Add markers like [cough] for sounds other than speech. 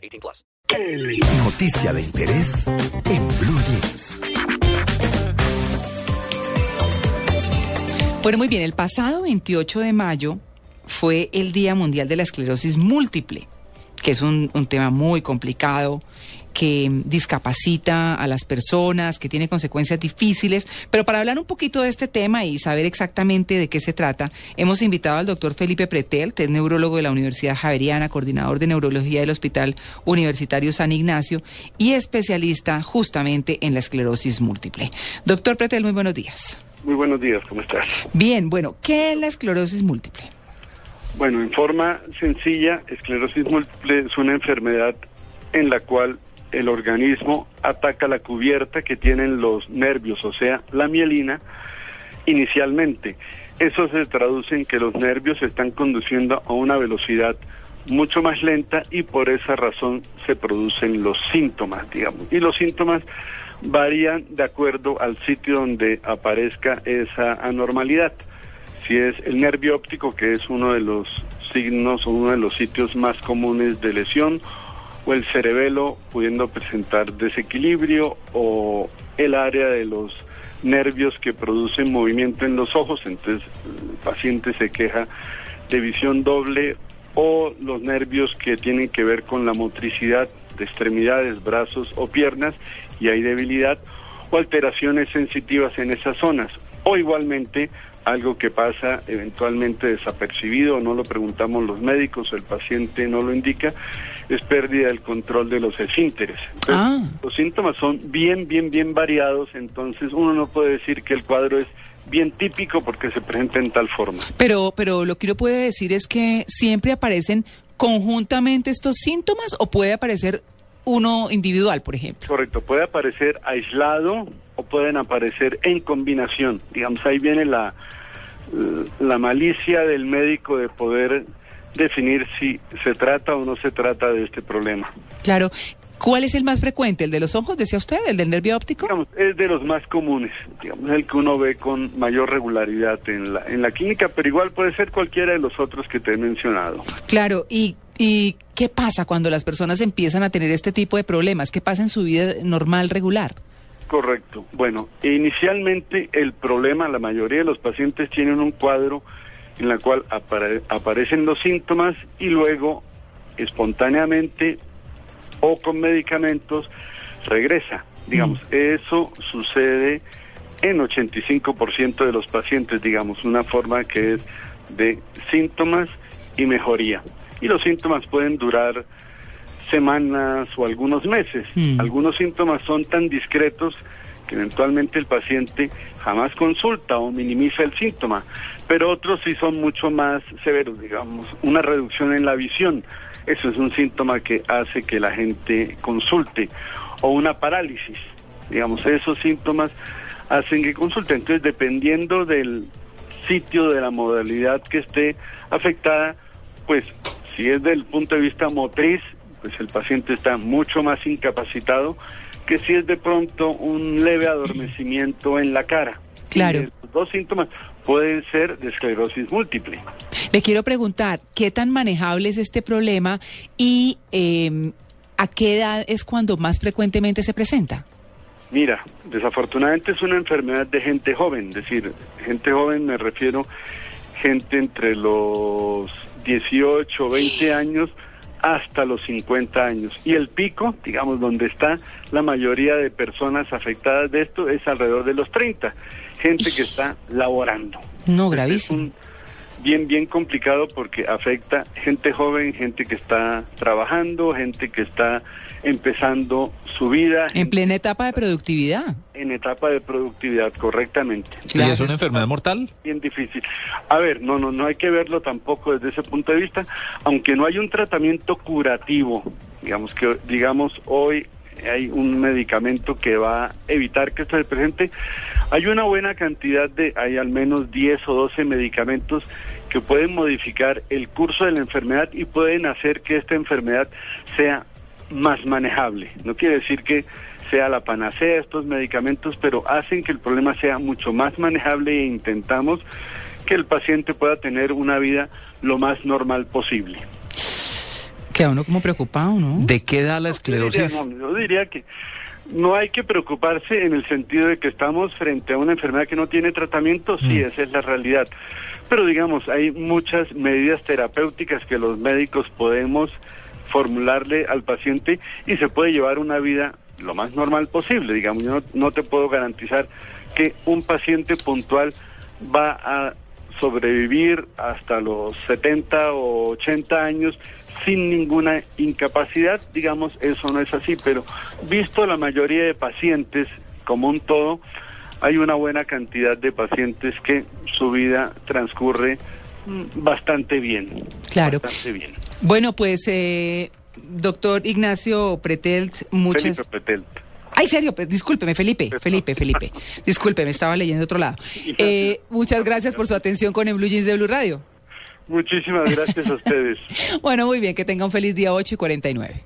18 plus. Noticia de interés en Blue Jeans. Bueno, muy bien, el pasado 28 de mayo fue el Día Mundial de la Esclerosis Múltiple, que es un, un tema muy complicado, que discapacita a las personas, que tiene consecuencias difíciles. Pero para hablar un poquito de este tema y saber exactamente de qué se trata, hemos invitado al doctor Felipe Pretel, que es neurólogo de la Universidad Javeriana, coordinador de neurología del Hospital Universitario San Ignacio y especialista justamente en la esclerosis múltiple. Doctor Pretel, muy buenos días. Muy buenos días, ¿cómo estás? Bien, bueno, ¿qué es la esclerosis múltiple? Bueno, en forma sencilla, esclerosis múltiple es una enfermedad en la cual el organismo ataca la cubierta que tienen los nervios, o sea, la mielina, inicialmente. Eso se traduce en que los nervios se están conduciendo a una velocidad mucho más lenta y por esa razón se producen los síntomas, digamos. Y los síntomas varían de acuerdo al sitio donde aparezca esa anormalidad. Si es el nervio óptico, que es uno de los signos o uno de los sitios más comunes de lesión, o el cerebelo pudiendo presentar desequilibrio, o el área de los nervios que producen movimiento en los ojos, entonces el paciente se queja de visión doble, o los nervios que tienen que ver con la motricidad de extremidades, brazos o piernas, y hay debilidad, o alteraciones sensitivas en esas zonas, o igualmente algo que pasa eventualmente desapercibido, no lo preguntamos los médicos, el paciente no lo indica, es pérdida del control de los esfínteres. Entonces, Ah. Los síntomas son bien, bien, bien variados, entonces uno no puede decir que el cuadro es bien típico porque se presenta en tal forma. Pero, pero lo que uno puede decir es que siempre aparecen conjuntamente estos síntomas o puede aparecer uno individual, por ejemplo. Correcto, puede aparecer aislado o pueden aparecer en combinación. Digamos, ahí viene la, la malicia del médico de poder definir si se trata o no se trata de este problema. Claro. ¿Cuál es el más frecuente? ¿El de los ojos, decía usted? ¿El del nervio óptico? Digamos, es de los más comunes, digamos, el que uno ve con mayor regularidad en la, en la clínica, pero igual puede ser cualquiera de los otros que te he mencionado. Claro. ¿Y, ¿Y qué pasa cuando las personas empiezan a tener este tipo de problemas? ¿Qué pasa en su vida normal, regular? Correcto. Bueno, inicialmente el problema, la mayoría de los pacientes tienen un cuadro en la cual apare- aparecen los síntomas y luego espontáneamente o con medicamentos regresa. Digamos, eso sucede en 85% de los pacientes, digamos, una forma que es de síntomas y mejoría. Y los síntomas pueden durar semanas o algunos meses. Mm. Algunos síntomas son tan discretos que eventualmente el paciente jamás consulta o minimiza el síntoma, pero otros sí son mucho más severos, digamos, una reducción en la visión. Eso es un síntoma que hace que la gente consulte o una parálisis. Digamos, esos síntomas hacen que consulte. Entonces, dependiendo del sitio de la modalidad que esté afectada, pues si es del punto de vista motriz, pues el paciente está mucho más incapacitado que si es de pronto un leve adormecimiento en la cara. Claro. Los dos síntomas pueden ser de esclerosis múltiple. Le quiero preguntar, ¿qué tan manejable es este problema y eh, a qué edad es cuando más frecuentemente se presenta? Mira, desafortunadamente es una enfermedad de gente joven, es decir, gente joven me refiero gente entre los 18, 20 años hasta los 50 años. Y el pico, digamos, donde está la mayoría de personas afectadas de esto es alrededor de los 30, gente que está laborando. No, Este gravísimo. Es un bien, bien complicado porque afecta gente joven, gente que está trabajando, gente que está empezando su vida En plena etapa de productividad. en etapa de productividad correctamente. ¿Y es una enfermedad mortal? Bien difícil. A ver, no, no, no hay que verlo tampoco desde ese punto de vista, aunque no hay un tratamiento curativo Digamos que, digamos, hoy hay un medicamento que va a evitar que esto se presente. Hay una buena cantidad de, hay al menos 10 o 12 medicamentos que pueden modificar el curso de la enfermedad y pueden hacer que esta enfermedad sea más manejable. No quiere decir que sea la panacea estos medicamentos, pero hacen que el problema sea mucho más manejable e intentamos que el paciente pueda tener una vida lo más normal posible. Queda uno como preocupado, ¿no? ¿De qué da la Yo diría, esclerosis? no, yo diría que no hay que preocuparse en el sentido de que estamos frente a una enfermedad que no tiene tratamiento, sí, esa es la realidad. Pero digamos, hay muchas medidas terapéuticas que los médicos podemos formularle al paciente y se puede llevar una vida lo más normal posible. Digamos, yo no, no te puedo garantizar que un paciente puntual va a sobrevivir hasta los 70 o 80 años sin ninguna incapacidad, digamos, eso no es así, pero visto la mayoría de pacientes como un todo, hay una buena cantidad de pacientes que su vida transcurre mm, bastante bien. Claro. Bastante bien. Bueno, pues, eh, doctor Ignacio Pretelt, muchas... Felipe Petel. Ay, serio, pe- discúlpeme, Felipe, Felipe, Felipe. [laughs] Discúlpeme, estaba leyendo otro lado. Eh, muchas gracias por su atención con el Blue Jeans de Blue Radio. Muchísimas gracias a ustedes. [laughs] Bueno, muy bien, que tenga un feliz día 8 y 49.